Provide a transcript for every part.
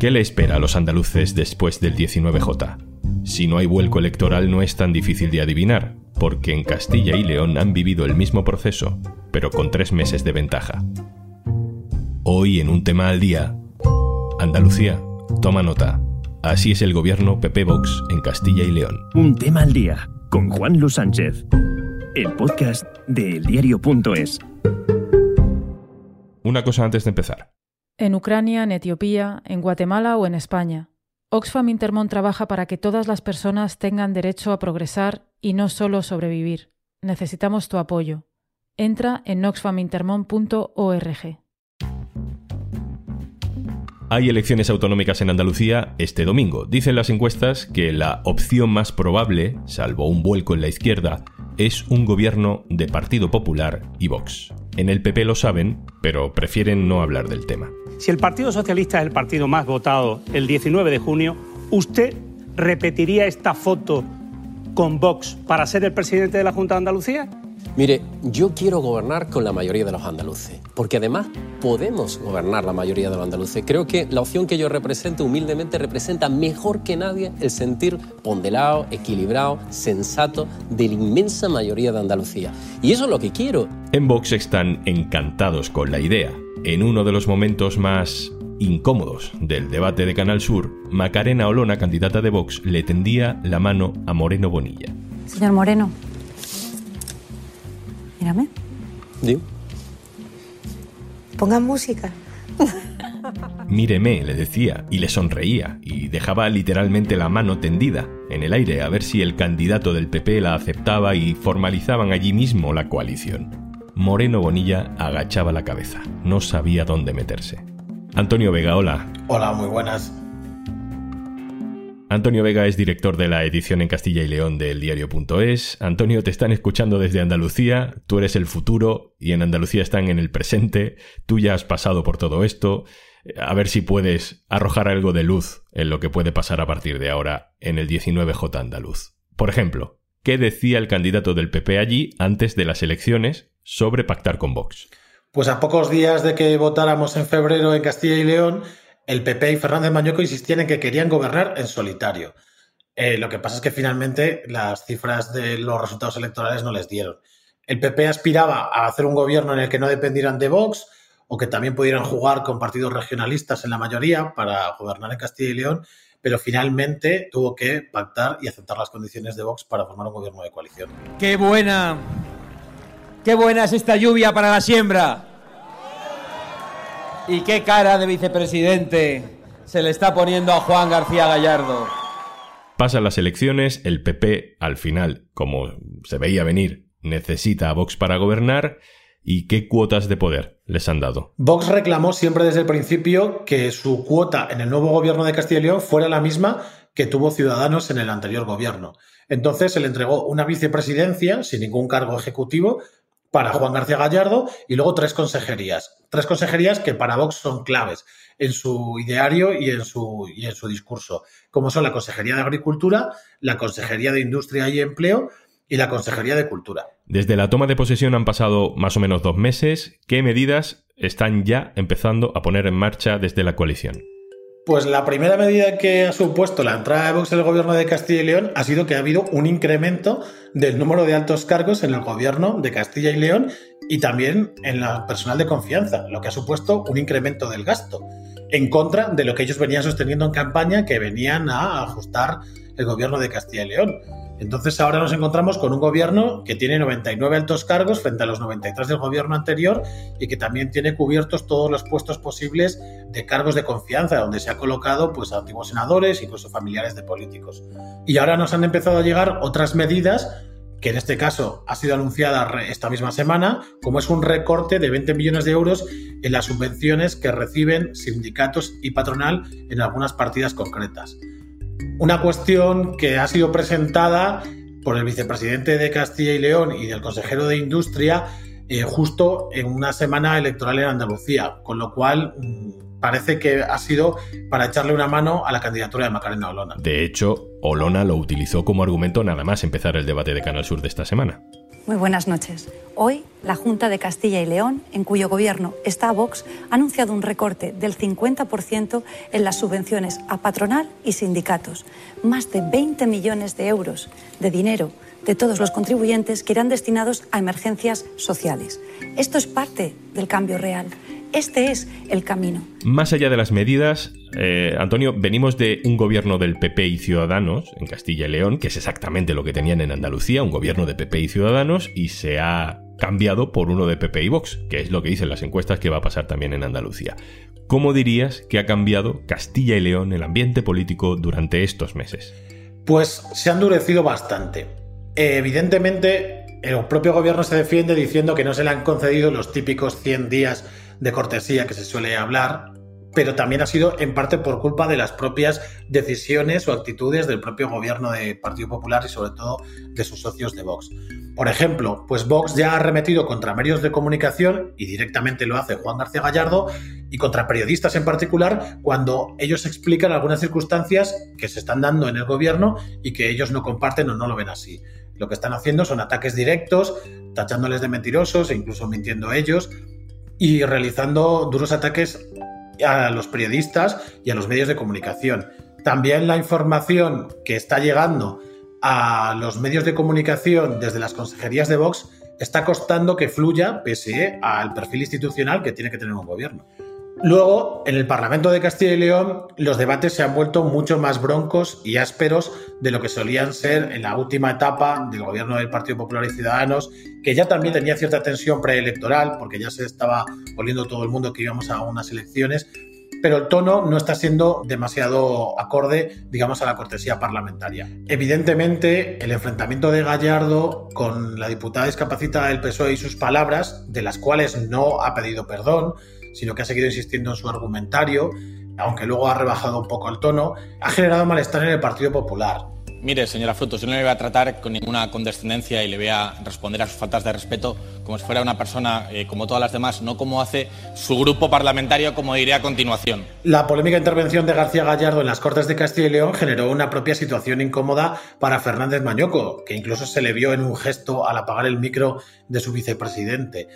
¿Qué le espera a los andaluces después del 19J? Si no hay vuelco electoral no es tan difícil de adivinar, porque en Castilla y León han vivido el mismo proceso, pero con tres meses de ventaja. Hoy en un tema al día, Andalucía, toma nota. Así es el gobierno PP Vox en Castilla y León. Un tema al día con Juan Luis Sánchez. El podcast de eldiario.es. Una cosa antes de empezar. En Ucrania, en Etiopía, en Guatemala o en España. Oxfam Intermont trabaja para que todas las personas tengan derecho a progresar y no solo sobrevivir. Necesitamos tu apoyo. Entra en oxfamintermont.org. Hay elecciones autonómicas en Andalucía este domingo. Dicen las encuestas que la opción más probable, salvo un vuelco en la izquierda, es un gobierno de Partido Popular y Vox. En el PP lo saben, pero prefieren no hablar del tema. Si el Partido Socialista es el partido más votado el 19 de junio, ¿usted repetiría esta foto con Vox para ser el presidente de la Junta de Andalucía? Mire, yo quiero gobernar con la mayoría de los andaluces, porque además podemos gobernar la mayoría de los andaluces. Creo que la opción que yo represento humildemente representa mejor que nadie el sentir ponderado, equilibrado, sensato de la inmensa mayoría de Andalucía. Y eso es lo que quiero. En Vox están encantados con la idea. En uno de los momentos más incómodos del debate de Canal Sur, Macarena Olona, candidata de Vox, le tendía la mano a Moreno Bonilla. Señor Moreno, mírame. ¿Digo? Pongan música. Míreme, le decía, y le sonreía, y dejaba literalmente la mano tendida en el aire a ver si el candidato del PP la aceptaba y formalizaban allí mismo la coalición. Moreno Bonilla agachaba la cabeza, no sabía dónde meterse. Antonio Vega, hola. Hola, muy buenas. Antonio Vega es director de la edición en Castilla y León del diario.es. Antonio, te están escuchando desde Andalucía, tú eres el futuro y en Andalucía están en el presente, tú ya has pasado por todo esto. A ver si puedes arrojar algo de luz en lo que puede pasar a partir de ahora en el 19J andaluz. Por ejemplo, ¿qué decía el candidato del PP allí antes de las elecciones sobre pactar con Vox? Pues a pocos días de que votáramos en febrero en Castilla y León, el PP y Fernández Mañoco insistían en que querían gobernar en solitario. Eh, lo que pasa es que finalmente las cifras de los resultados electorales no les dieron. El PP aspiraba a hacer un gobierno en el que no dependieran de Vox o que también pudieran jugar con partidos regionalistas en la mayoría para gobernar en Castilla y León, pero finalmente tuvo que pactar y aceptar las condiciones de Vox para formar un gobierno de coalición. ¡Qué buena! ¡Qué buena es esta lluvia para la siembra! ¿Y qué cara de vicepresidente se le está poniendo a Juan García Gallardo? Pasan las elecciones, el PP, al final, como se veía venir, necesita a Vox para gobernar. ¿Y qué cuotas de poder les han dado? Vox reclamó siempre desde el principio que su cuota en el nuevo gobierno de Castilla y León fuera la misma que tuvo Ciudadanos en el anterior gobierno. Entonces se le entregó una vicepresidencia sin ningún cargo ejecutivo para Juan García Gallardo y luego tres consejerías. Tres consejerías que para Vox son claves en su ideario y en su, y en su discurso, como son la Consejería de Agricultura, la Consejería de Industria y Empleo y la Consejería de Cultura. Desde la toma de posesión han pasado más o menos dos meses. ¿Qué medidas están ya empezando a poner en marcha desde la coalición? Pues la primera medida que ha supuesto la entrada de Vox en el gobierno de Castilla y León ha sido que ha habido un incremento del número de altos cargos en el gobierno de Castilla y León y también en la personal de confianza, lo que ha supuesto un incremento del gasto, en contra de lo que ellos venían sosteniendo en campaña, que venían a ajustar el gobierno de Castilla y León. Entonces ahora nos encontramos con un gobierno que tiene 99 altos cargos frente a los 93 del gobierno anterior y que también tiene cubiertos todos los puestos posibles de cargos de confianza, donde se ha colocado pues, a antiguos senadores, incluso familiares de políticos. Y ahora nos han empezado a llegar otras medidas que en este caso ha sido anunciada esta misma semana, como es un recorte de 20 millones de euros en las subvenciones que reciben sindicatos y patronal en algunas partidas concretas. Una cuestión que ha sido presentada por el vicepresidente de Castilla y León y del consejero de Industria eh, justo en una semana electoral en Andalucía, con lo cual mm, parece que ha sido para echarle una mano a la candidatura de Macarena Olona. De hecho, Olona lo utilizó como argumento nada más empezar el debate de Canal Sur de esta semana. Muy buenas noches. Hoy, la Junta de Castilla y León, en cuyo gobierno está Vox, ha anunciado un recorte del 50% en las subvenciones a patronal y sindicatos. Más de 20 millones de euros de dinero de todos los contribuyentes que irán destinados a emergencias sociales. Esto es parte del cambio real. Este es el camino. Más allá de las medidas, eh, Antonio, venimos de un gobierno del PP y Ciudadanos en Castilla y León, que es exactamente lo que tenían en Andalucía, un gobierno de PP y Ciudadanos, y se ha cambiado por uno de PP y Vox, que es lo que dicen las encuestas que va a pasar también en Andalucía. ¿Cómo dirías que ha cambiado Castilla y León el ambiente político durante estos meses? Pues se ha endurecido bastante. Evidentemente, el propio gobierno se defiende diciendo que no se le han concedido los típicos 100 días de cortesía que se suele hablar, pero también ha sido en parte por culpa de las propias decisiones o actitudes del propio gobierno de Partido Popular y sobre todo de sus socios de Vox. Por ejemplo, pues Vox ya ha arremetido contra medios de comunicación y directamente lo hace Juan García Gallardo y contra periodistas en particular cuando ellos explican algunas circunstancias que se están dando en el gobierno y que ellos no comparten o no lo ven así. Lo que están haciendo son ataques directos, tachándoles de mentirosos e incluso mintiendo ellos y realizando duros ataques a los periodistas y a los medios de comunicación. También la información que está llegando a los medios de comunicación desde las consejerías de Vox está costando que fluya pese al perfil institucional que tiene que tener un gobierno. Luego, en el Parlamento de Castilla y León, los debates se han vuelto mucho más broncos y ásperos de lo que solían ser en la última etapa del gobierno del Partido Popular y Ciudadanos, que ya también tenía cierta tensión preelectoral, porque ya se estaba oliendo todo el mundo que íbamos a unas elecciones, pero el tono no está siendo demasiado acorde, digamos, a la cortesía parlamentaria. Evidentemente, el enfrentamiento de Gallardo con la diputada discapacitada del PSOE y sus palabras, de las cuales no ha pedido perdón, sino que ha seguido insistiendo en su argumentario, aunque luego ha rebajado un poco el tono, ha generado malestar en el Partido Popular. Mire, señora Frutos, yo no le voy a tratar con ninguna condescendencia y le voy a responder a sus faltas de respeto como si fuera una persona eh, como todas las demás, no como hace su grupo parlamentario, como diré a continuación. La polémica intervención de García Gallardo en las Cortes de Castilla y León generó una propia situación incómoda para Fernández Mañoco, que incluso se le vio en un gesto al apagar el micro de su vicepresidente.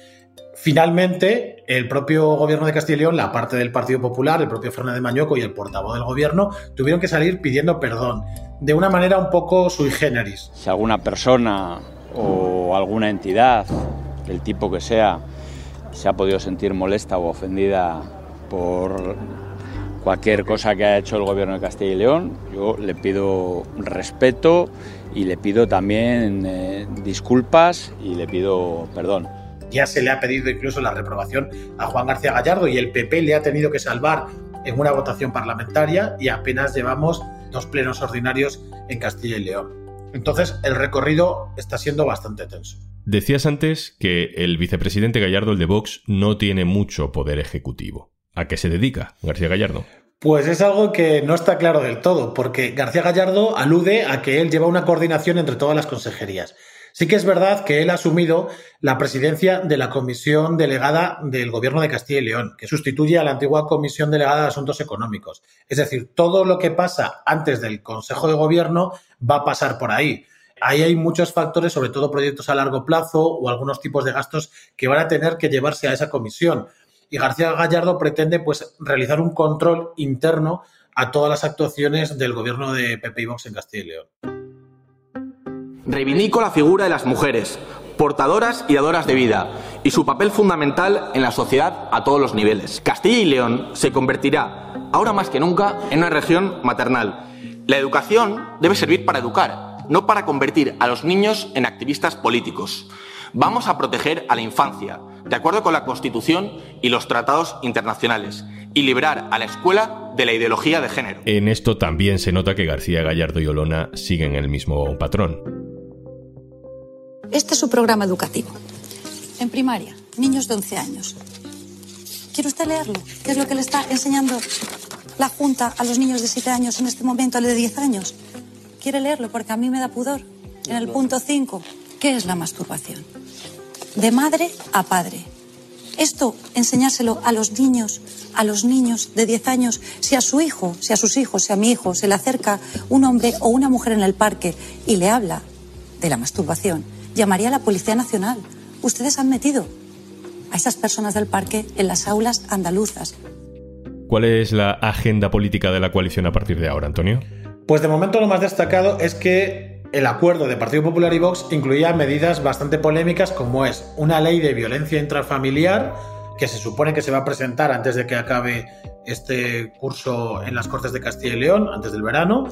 Finalmente, el propio gobierno de Castilla y León, la parte del Partido Popular, el propio Fernández Mañoco y el portavoz del gobierno tuvieron que salir pidiendo perdón, de una manera un poco sui generis. Si alguna persona o alguna entidad, del tipo que sea, se ha podido sentir molesta o ofendida por cualquier cosa que ha hecho el gobierno de Castilla y León, yo le pido respeto y le pido también eh, disculpas y le pido perdón. Ya se le ha pedido incluso la reprobación a Juan García Gallardo y el PP le ha tenido que salvar en una votación parlamentaria y apenas llevamos dos plenos ordinarios en Castilla y León. Entonces el recorrido está siendo bastante tenso. Decías antes que el vicepresidente Gallardo, el de Vox, no tiene mucho poder ejecutivo. ¿A qué se dedica García Gallardo? Pues es algo que no está claro del todo, porque García Gallardo alude a que él lleva una coordinación entre todas las consejerías. Sí que es verdad que él ha asumido la presidencia de la comisión delegada del Gobierno de Castilla y León, que sustituye a la antigua comisión delegada de Asuntos Económicos. Es decir, todo lo que pasa antes del Consejo de Gobierno va a pasar por ahí. Ahí hay muchos factores, sobre todo proyectos a largo plazo o algunos tipos de gastos que van a tener que llevarse a esa comisión. Y García Gallardo pretende pues realizar un control interno a todas las actuaciones del gobierno de Pepe y Vox en Castilla y León. Reivindico la figura de las mujeres, portadoras y dadoras de vida, y su papel fundamental en la sociedad a todos los niveles. Castilla y León se convertirá, ahora más que nunca, en una región maternal. La educación debe servir para educar, no para convertir a los niños en activistas políticos. Vamos a proteger a la infancia, de acuerdo con la Constitución y los tratados internacionales, y librar a la escuela de la ideología de género. En esto también se nota que García Gallardo y Olona siguen el mismo patrón. Este es su programa educativo. En primaria, niños de 11 años. ¿Quiere usted leerlo? ¿Qué es lo que le está enseñando la Junta a los niños de 7 años en este momento, al de 10 años? ¿Quiere leerlo? Porque a mí me da pudor. En el punto 5, ¿qué es la masturbación? De madre a padre. Esto, enseñárselo a los niños, a los niños de 10 años, si a su hijo, si a sus hijos, si a mi hijo se le acerca un hombre o una mujer en el parque y le habla de la masturbación, llamaría a la Policía Nacional. Ustedes han metido a esas personas del parque en las aulas andaluzas. ¿Cuál es la agenda política de la coalición a partir de ahora, Antonio? Pues de momento lo más destacado es que el acuerdo de Partido Popular y Vox incluía medidas bastante polémicas como es una ley de violencia intrafamiliar que se supone que se va a presentar antes de que acabe este curso en las Cortes de Castilla y León, antes del verano,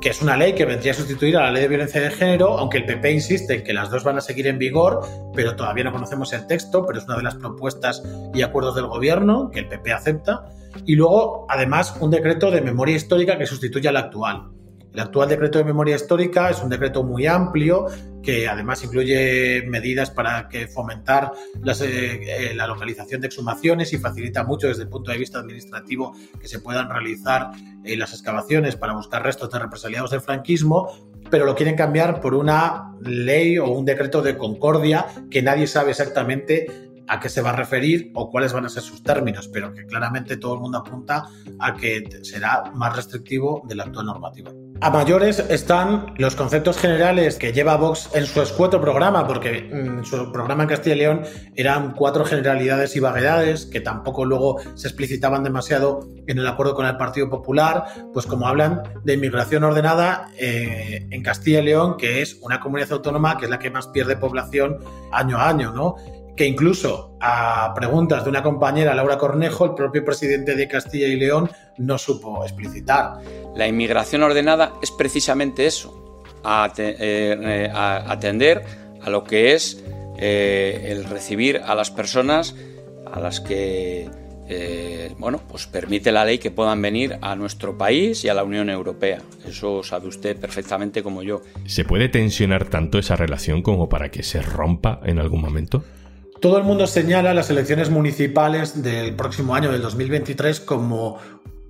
que es una ley que vendría a sustituir a la ley de violencia de género, aunque el PP insiste en que las dos van a seguir en vigor, pero todavía no conocemos el texto, pero es una de las propuestas y acuerdos del gobierno que el PP acepta. Y luego, además, un decreto de memoria histórica que sustituye al actual. El actual decreto de memoria histórica es un decreto muy amplio que además incluye medidas para fomentar eh, eh, la localización de exhumaciones y facilita mucho desde el punto de vista administrativo que se puedan realizar eh, las excavaciones para buscar restos de represaliados del franquismo, pero lo quieren cambiar por una ley o un decreto de concordia que nadie sabe exactamente a qué se va a referir o cuáles van a ser sus términos, pero que claramente todo el mundo apunta a que será más restrictivo de la actual normativa. A mayores están los conceptos generales que lleva Vox en su escueto programa, porque mm, su programa en Castilla y León eran cuatro generalidades y vaguedades que tampoco luego se explicitaban demasiado en el acuerdo con el Partido Popular, pues como hablan de inmigración ordenada eh, en Castilla y León, que es una comunidad autónoma que es la que más pierde población año a año, ¿no? Que incluso a preguntas de una compañera, Laura Cornejo, el propio presidente de Castilla y León no supo explicitar. La inmigración ordenada es precisamente eso, eh, eh, atender a lo que es eh, el recibir a las personas a las que bueno, pues permite la ley que puedan venir a nuestro país y a la Unión Europea. Eso sabe usted perfectamente como yo. ¿Se puede tensionar tanto esa relación como para que se rompa en algún momento? Todo el mundo señala las elecciones municipales del próximo año, del 2023, como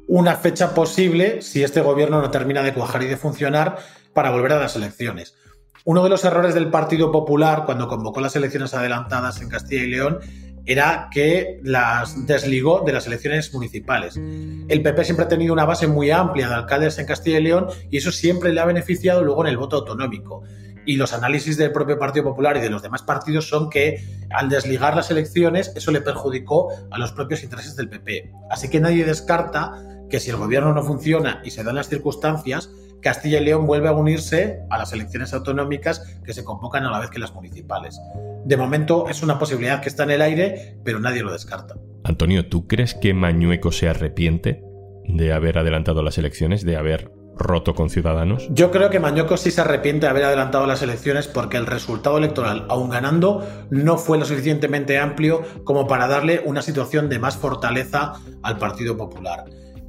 una fecha posible si este gobierno no termina de cuajar y de funcionar para volver a las elecciones. Uno de los errores del Partido Popular cuando convocó las elecciones adelantadas en Castilla y León era que las desligó de las elecciones municipales. El PP siempre ha tenido una base muy amplia de alcaldes en Castilla y León y eso siempre le ha beneficiado luego en el voto autonómico. Y los análisis del propio Partido Popular y de los demás partidos son que al desligar las elecciones eso le perjudicó a los propios intereses del PP. Así que nadie descarta que si el gobierno no funciona y se dan las circunstancias, Castilla y León vuelve a unirse a las elecciones autonómicas que se convocan a la vez que las municipales. De momento es una posibilidad que está en el aire, pero nadie lo descarta. Antonio, ¿tú crees que Mañueco se arrepiente de haber adelantado las elecciones, de haber roto con Ciudadanos? Yo creo que Mañoco sí se arrepiente de haber adelantado las elecciones porque el resultado electoral, aun ganando, no fue lo suficientemente amplio como para darle una situación de más fortaleza al Partido Popular.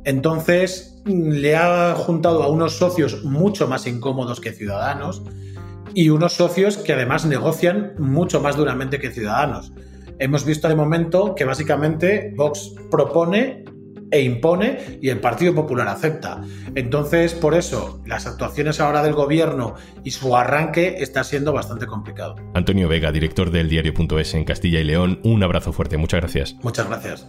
Entonces le ha juntado a unos socios mucho más incómodos que Ciudadanos y unos socios que además negocian mucho más duramente que Ciudadanos. Hemos visto de momento que básicamente Vox propone e impone y el Partido Popular acepta. Entonces, por eso, las actuaciones ahora del gobierno y su arranque está siendo bastante complicado. Antonio Vega, director del diario.es en Castilla y León, un abrazo fuerte, muchas gracias. Muchas gracias.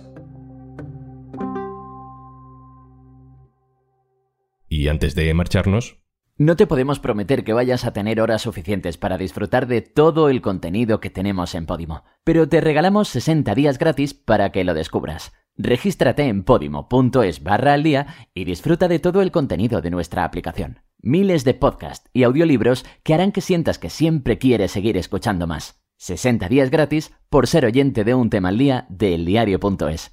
Y antes de marcharnos, no te podemos prometer que vayas a tener horas suficientes para disfrutar de todo el contenido que tenemos en Podimo, pero te regalamos 60 días gratis para que lo descubras. Regístrate en podimo.es barra al día y disfruta de todo el contenido de nuestra aplicación. Miles de podcasts y audiolibros que harán que sientas que siempre quieres seguir escuchando más. 60 días gratis por ser oyente de un tema al día de eldiario.es.